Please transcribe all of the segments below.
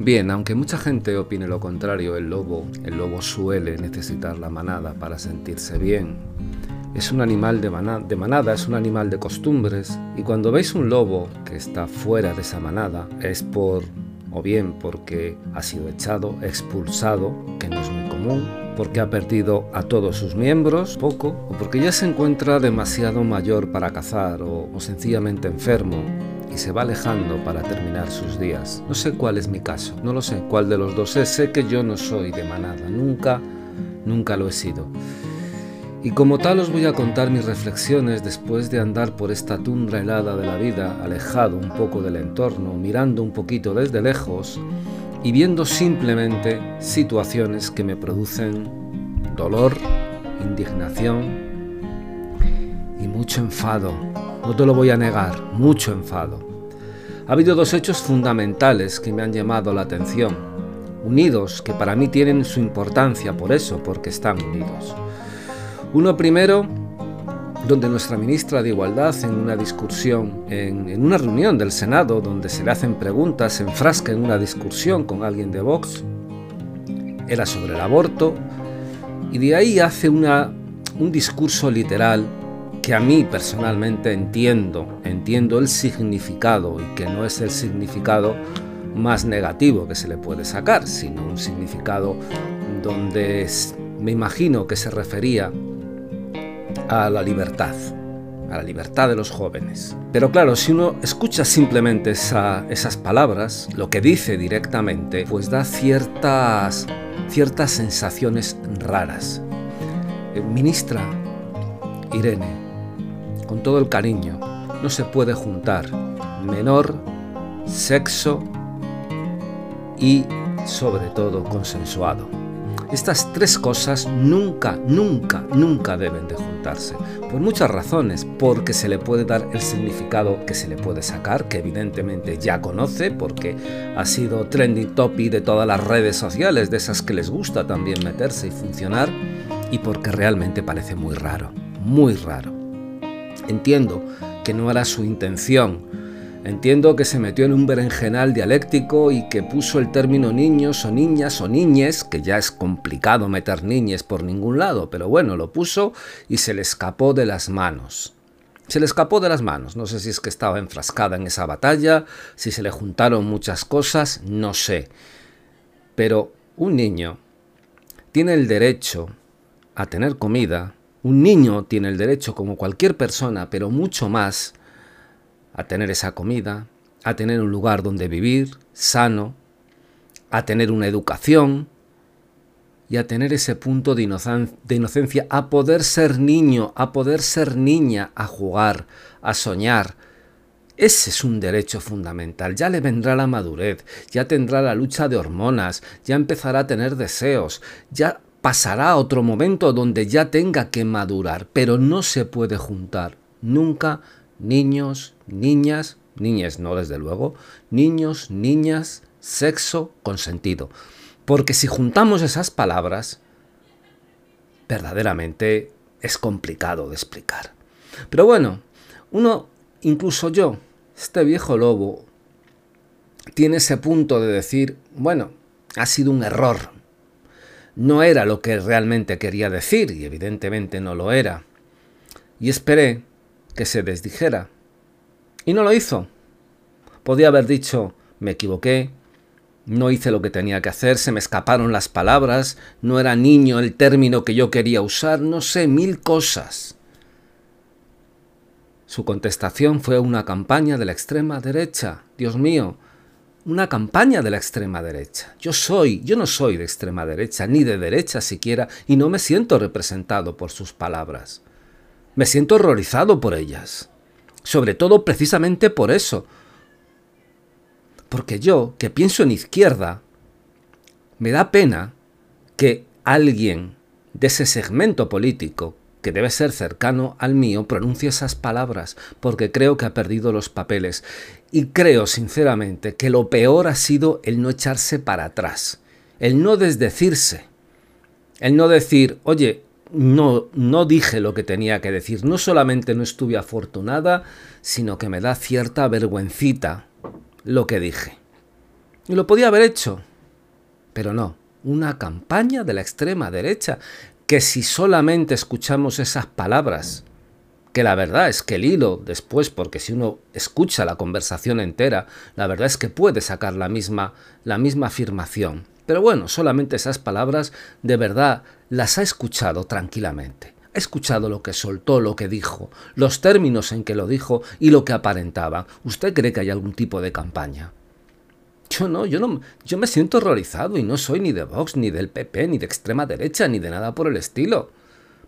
Bien, aunque mucha gente opine lo contrario, el lobo, el lobo suele necesitar la manada para sentirse bien. Es un animal de, manada, es un animal de costumbres, y cuando veis un lobo que está fuera de esa manada, es por o bien porque ha sido echado, expulsado, que no es muy común, porque ha perdido a todos sus miembros, poco, o porque ya se encuentra demasiado mayor para cazar o, o sencillamente enfermo y se va alejando para terminar sus días. No sé cuál es mi caso, no lo sé cuál de los dos es, sé que yo no soy de manada, nunca, nunca lo he sido. Y como tal os voy a contar mis reflexiones después de andar por esta tundra helada de la vida, alejado un poco del entorno, mirando un poquito desde lejos y viendo simplemente situaciones que me producen dolor, indignación y mucho enfado. No te lo voy a negar, mucho enfado. Ha habido dos hechos fundamentales que me han llamado la atención, unidos, que para mí tienen su importancia por eso, porque están unidos. Uno primero, donde nuestra ministra de Igualdad, en una discusión, en, una reunión del Senado, donde se le hacen preguntas, se enfrasca en una discusión con alguien de Vox, era sobre el aborto, y de ahí hace un discurso literal que a mí personalmente entiendo, entiendo el significado y que no es el significado más negativo que se le puede sacar, sino un significado donde me imagino que se refería a la libertad, a la libertad de los jóvenes. Pero claro, si uno escucha simplemente esas palabras, lo que dice directamente, pues da ciertas, ciertas sensaciones raras. Eh, ministra Irene, con todo el cariño, no se puede juntar menor, sexo y sobre todo consensuado. Estas tres cosas nunca, nunca, nunca deben de juntarse. Por muchas razones. Porque se le puede dar el significado que se le puede sacar, que evidentemente ya conoce, porque ha sido trending topic de todas las redes sociales, de esas que les gusta también meterse y funcionar, y porque realmente parece muy raro, muy raro. Entiendo que no era su intención Entiendo que se metió en un berenjenal dialéctico y que puso el término niños o niñas o niñes, que ya es complicado meter niñes por ningún lado, pero bueno, lo puso y se le escapó de las manos. Se le escapó de las manos, no sé si es que estaba enfrascada en esa batalla, si se le juntaron muchas cosas, no sé. Pero un niño tiene el derecho a tener comida, un niño tiene el derecho como cualquier persona, pero mucho más, a tener esa comida, a tener un lugar donde vivir sano, a tener una educación y a tener ese punto de, inocencia, a poder ser niño, a poder ser niña, a jugar, a soñar. Ese es un derecho fundamental. Ya le vendrá la madurez, ya tendrá la lucha de hormonas, ya empezará a tener deseos, ya pasará otro momento donde ya tenga que madurar, pero no se puede juntar nunca niños, niñas, niñas no desde luego, niños, niñas, sexo, consentido. Porque si juntamos esas palabras, verdaderamente es complicado de explicar. Pero bueno, uno, incluso yo, este viejo lobo, tiene ese punto de decir, bueno, ha sido un error. No era lo que realmente quería decir, y evidentemente no lo era. Y esperé que se desdijera. Y no lo hizo. Podía haber dicho, me equivoqué, no hice lo que tenía que hacer, se me escaparon las palabras, no era niño el término que yo quería usar, no sé, mil cosas. Su contestación fue una campaña de la extrema derecha. Dios mío, una campaña de la extrema derecha. Yo soy, yo no soy de extrema derecha, ni de derecha siquiera, y no me siento representado por sus palabras. Me siento horrorizado por ellas. Sobre todo precisamente por eso. Porque yo, que pienso en izquierda, me da pena que alguien de ese segmento político, que debe ser cercano al mío, pronuncie esas palabras, porque creo que ha perdido los papeles. Y creo, sinceramente, que lo peor ha sido el no echarse para atrás, el no desdecirse, el no decir, oye, no, no dije lo que tenía que decir. No solamente no estuve afortunada, sino que me da cierta vergüencita lo que dije. Y lo podía haber hecho, pero no, una campaña de la extrema derecha, que si solamente escuchamos esas palabras, que la verdad es que el hilo después, porque si uno escucha la conversación entera, la verdad es que puede sacar la misma, la misma afirmación. Pero bueno, solamente esas palabras de verdad las ha escuchado tranquilamente. Ha escuchado lo que soltó, lo que dijo, los términos en que lo dijo y lo que aparentaba. ¿Usted cree que hay algún tipo de campaña? Yo no, yo no, yo me siento horrorizado y no soy ni de Vox, ni del PP, ni de extrema derecha, ni de nada por el estilo.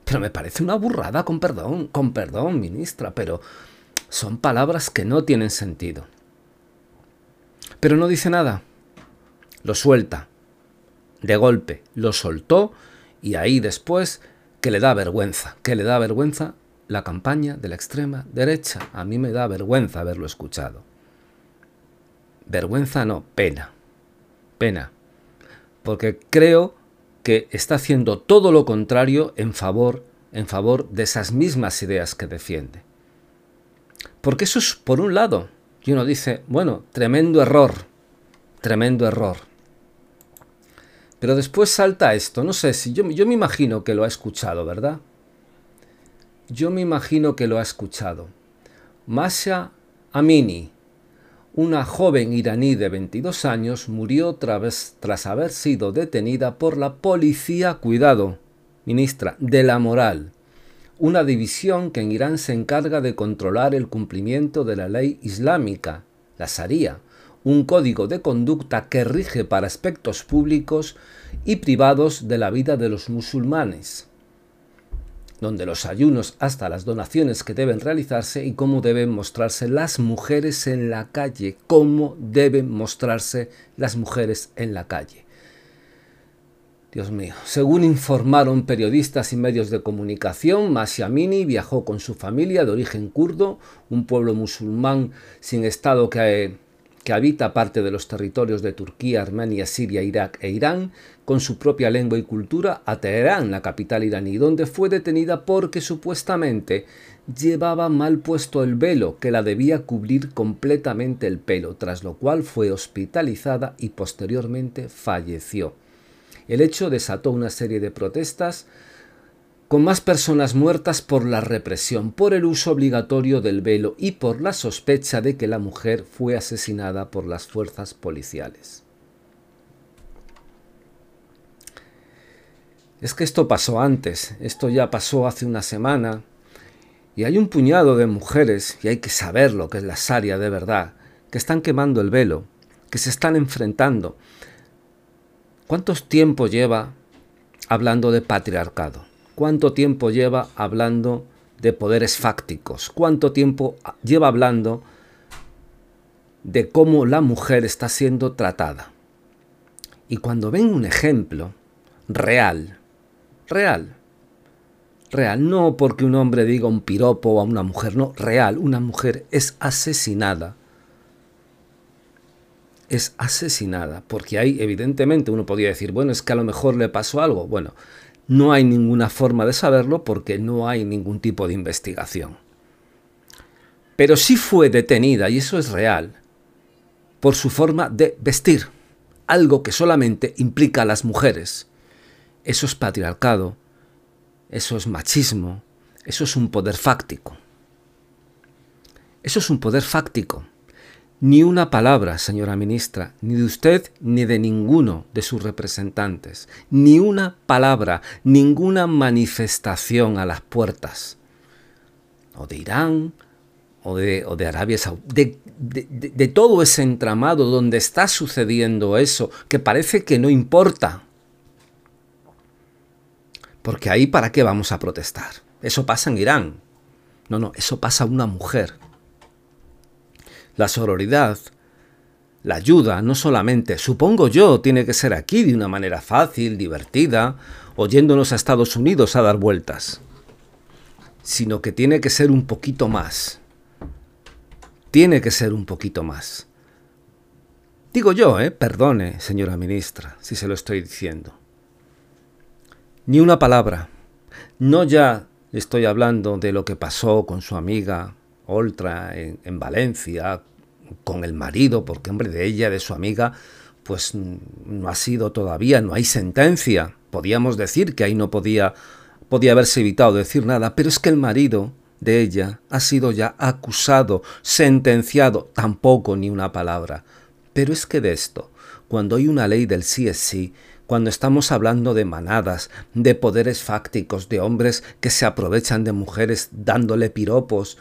Pero me parece una burrada, con perdón, con perdón, ministra, pero son palabras que no tienen sentido. Pero no dice nada. Lo suelta de golpe lo soltó y ahí después que le da vergüenza, que le da vergüenza la campaña de la extrema derecha. A mí me da vergüenza haberlo escuchado. Vergüenza no, pena. Pena. Porque creo que está haciendo todo lo contrario en favor, en favor de esas mismas ideas que defiende. Porque eso es por un lado. Y uno dice, bueno, tremendo error, tremendo error. Pero después salta esto, no sé si yo, yo me imagino que lo ha escuchado, ¿verdad? Yo me imagino que lo ha escuchado. Masha Amini, una joven iraní de 22 años, murió tras, tras haber sido detenida por la policía, cuidado, ministra, de la moral, una división que en Irán se encarga de controlar el cumplimiento de la ley islámica, la Sharia, un código de conducta que rige para aspectos públicos y privados de la vida de los musulmanes, donde los ayunos hasta las donaciones que deben realizarse y cómo deben mostrarse las mujeres en la calle, cómo deben mostrarse las mujeres en la calle. Dios mío, según informaron periodistas y medios de comunicación, Masiamini viajó con su familia de origen kurdo, un pueblo musulmán sin estado que que habita parte de los territorios de Turquía, Armenia, Siria, Irak e Irán, con su propia lengua y cultura, a Teherán, la capital iraní, donde fue detenida porque supuestamente llevaba mal puesto el velo que la debía cubrir completamente el pelo, tras lo cual fue hospitalizada y posteriormente falleció. El hecho desató una serie de protestas con más personas muertas por la represión, por el uso obligatorio del velo y por la sospecha de que la mujer fue asesinada por las fuerzas policiales. Es que esto pasó antes, esto ya pasó hace una semana, y hay un puñado de mujeres, y hay que saber lo que es la Saria de verdad, que están quemando el velo, que se están enfrentando. ¿Cuántos tiempo lleva hablando de patriarcado? ¿Cuánto tiempo lleva hablando de poderes fácticos? ¿Cuánto tiempo lleva hablando de cómo la mujer está siendo tratada? Y cuando ven un ejemplo real, real, real, no porque un hombre diga un piropo a una mujer, no, real, una mujer es asesinada. Es asesinada, porque ahí evidentemente uno podría decir, bueno, es que a lo mejor le pasó algo. Bueno, no hay ninguna forma de saberlo porque no hay ningún tipo de investigación. Pero sí fue detenida, y eso es real, por su forma de vestir, algo que solamente implica a las mujeres. Eso es patriarcado, eso es machismo, eso es un poder fáctico. Eso es un poder fáctico. Ni una palabra, señora ministra, ni de usted ni de ninguno de sus representantes. Ni una palabra, ninguna manifestación a las puertas. O de Irán, o de, de Arabia Saudí, de, de todo ese entramado donde está sucediendo eso, que parece que no importa. Porque ahí para qué vamos a protestar. Eso pasa en Irán. No, no, eso pasa a una mujer la sororidad, la ayuda, no solamente, supongo yo, tiene que ser aquí de una manera fácil, divertida, oyéndonos a Estados Unidos a dar vueltas, sino que tiene que ser un poquito más. Tiene que ser un poquito más. Digo yo, ¿eh? Perdone, señora ministra, si se lo estoy diciendo. Ni una palabra. No ya estoy hablando de lo que pasó con su amiga Oltra en, en Valencia, con el marido, porque hombre, de ella, de su amiga, pues no ha sido todavía, no hay sentencia. Podíamos decir que ahí no podía, podía haberse evitado decir nada, pero es que el marido de ella ha sido ya acusado, sentenciado, tampoco ni una palabra. Pero es que de esto, cuando hay una ley del sí es sí, cuando estamos hablando de manadas, de poderes fácticos, de hombres que se aprovechan de mujeres dándole piropos,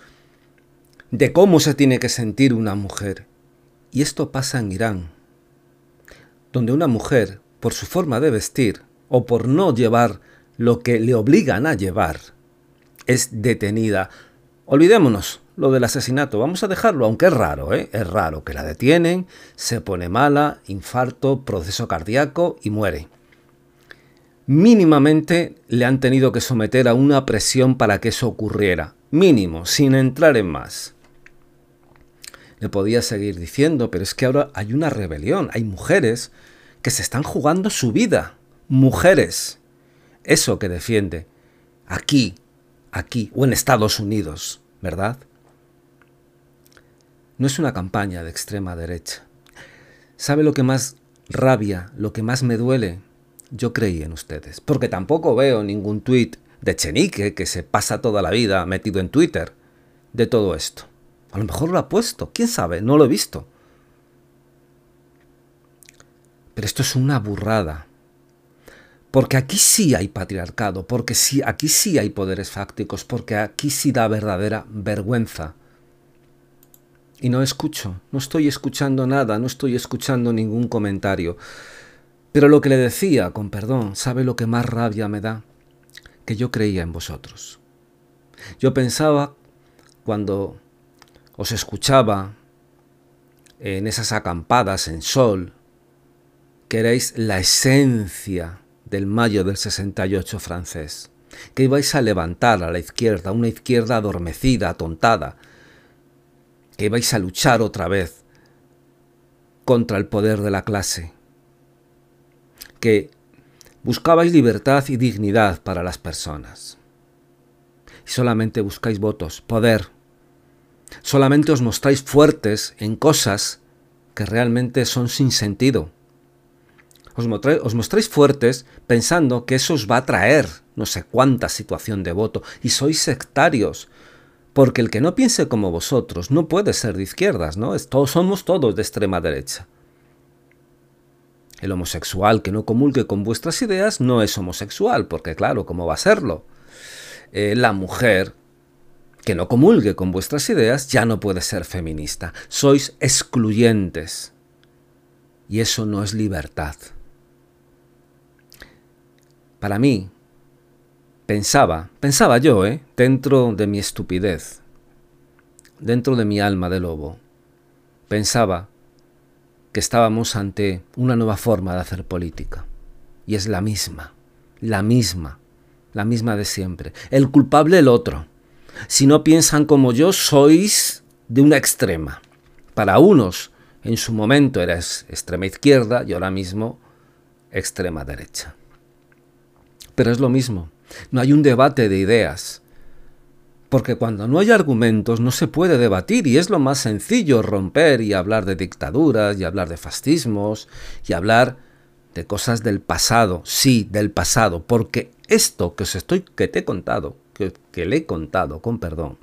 de cómo se tiene que sentir una mujer. Y esto pasa en Irán, donde una mujer, por su forma de vestir o por no llevar lo que le obligan a llevar, es detenida. Olvidémonos lo del asesinato, vamos a dejarlo, aunque es raro, ¿eh? es raro que la detienen, se pone mala, infarto, proceso cardíaco y muere. Mínimamente le han tenido que someter a una presión para que eso ocurriera, mínimo, sin entrar en más. Le podía seguir diciendo, pero es que ahora hay una rebelión, hay mujeres que se están jugando su vida, mujeres. Eso que defiende aquí aquí o en Estados Unidos, ¿verdad? No es una campaña de extrema derecha. ¿Sabe lo que más rabia, lo que más me duele? Yo creí en ustedes, porque tampoco veo ningún tuit de Chenique que se pasa toda la vida metido en Twitter de todo esto. A lo mejor lo ha puesto, quién sabe, no lo he visto. Pero esto es una burrada. Porque aquí sí hay patriarcado, porque sí, aquí sí hay poderes fácticos, porque aquí sí da verdadera vergüenza. Y no escucho, no estoy escuchando nada, no estoy escuchando ningún comentario. Pero lo que le decía, con perdón, ¿sabe lo que más rabia me da? Que yo creía en vosotros. Yo pensaba, cuando os escuchaba en esas acampadas en sol, que erais la esencia del mayo del 68 francés, que ibais a levantar a la izquierda, una izquierda adormecida, atontada, que ibais a luchar otra vez contra el poder de la clase, que buscabais libertad y dignidad para las personas. Y solamente buscáis votos, poder. Solamente os mostráis fuertes en cosas que realmente son sin sentido os, mostráis fuertes pensando que eso os va a traer no sé cuánta situación de voto y sois sectarios. Porque el que no piense como vosotros no puede ser de izquierdas, ¿no? todos, somos todos de extrema derecha. El homosexual que no comulgue con vuestras ideas no es homosexual, porque claro, ¿cómo va a serlo? Eh, la mujer que no comulgue con vuestras ideas ya no puede ser feminista. Sois excluyentes. Y eso no es libertad. Para mí, pensaba, pensaba yo, ¿eh? dentro de mi estupidez, dentro de mi alma de lobo, pensaba que estábamos ante una nueva forma de hacer política. Y es la misma, la misma, la misma de siempre. El culpable el otro. Si no piensan como yo, sois de una extrema. Para unos, en su momento eres extrema izquierda y ahora mismo extrema derecha. Pero es lo mismo, no hay un debate de ideas. Porque cuando no hay argumentos no se puede debatir y es lo más sencillo romper y hablar de dictaduras y hablar de fascismos y hablar de cosas del pasado, sí, del pasado, porque esto que os estoy que te he contado, que, le he contado con perdón,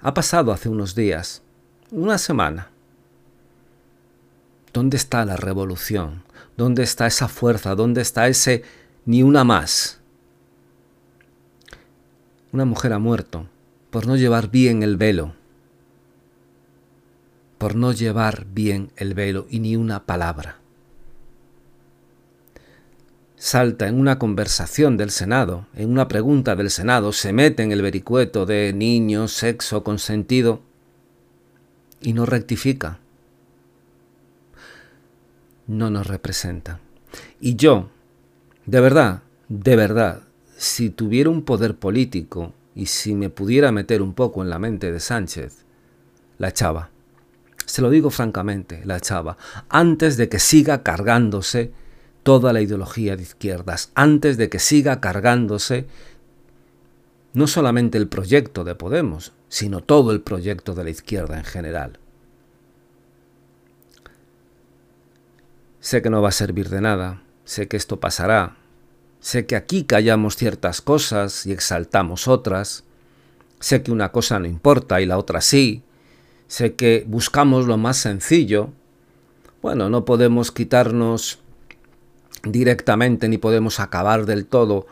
ha pasado hace unos días, una semana. ¿Dónde está la revolución? ¿Dónde está esa fuerza? ¿Dónde está ese ni una más. Una mujer ha muerto por no llevar bien el velo, por no llevar bien el velo y ni una palabra. Salta en una conversación del Senado, en una pregunta del Senado, se mete en el vericueto de niño, sexo, consentido y no rectifica. No nos representa. Y yo, de verdad, de verdad, si tuviera un poder político y si me pudiera meter un poco en la mente de Sánchez, la echaba. Se lo digo francamente, la echaba. Antes de que siga cargándose toda la ideología de izquierdas, antes de que siga cargándose no solamente el proyecto de Podemos, sino todo el proyecto de la izquierda en general. Sé que no va a servir de nada, sé que esto pasará, sé que aquí callamos ciertas cosas y exaltamos otras, sé que una cosa no importa y la otra sí, sé que buscamos lo más sencillo. Bueno, no podemos quitarnos directamente ni podemos acabar del todo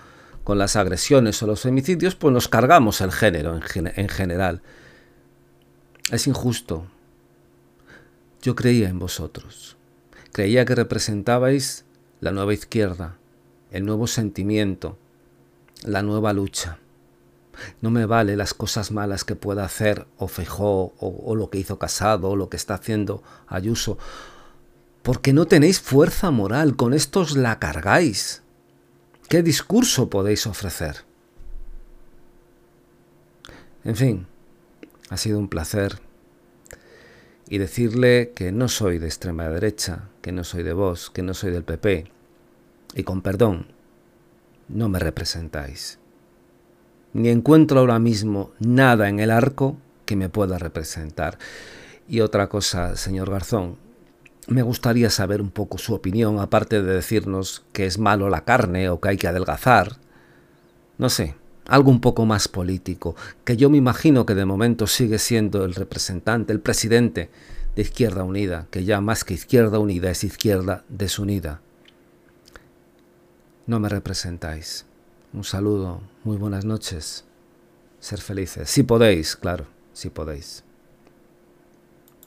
con las agresiones o los femicidios, pues nos cargamos el género en, general. Es injusto. Yo creía en vosotros. Creía que representabais la nueva izquierda, el nuevo sentimiento, la nueva lucha. No me vale las cosas malas que pueda hacer o Fejó o, o lo que hizo Casado o lo que está haciendo Ayuso, porque no tenéis fuerza moral, con estos la cargáis. ¿Qué discurso podéis ofrecer? En fin, ha sido un placer. Y decirle que no soy de extrema derecha, que no soy de vos, que no soy del PP. Y con perdón, no me representáis. Ni encuentro ahora mismo nada en el arco que me pueda representar. Y otra cosa, señor Garzón, me gustaría saber un poco su opinión, aparte de decirnos que es malo la carne o que hay que adelgazar. No sé, algo un poco más político, que yo me imagino que de momento sigue siendo el representante, el presidente de Izquierda Unida, que ya más que Izquierda Unida es Izquierda Desunida. No me representáis. Un saludo, muy buenas noches. Ser felices. Si podéis, claro, si podéis.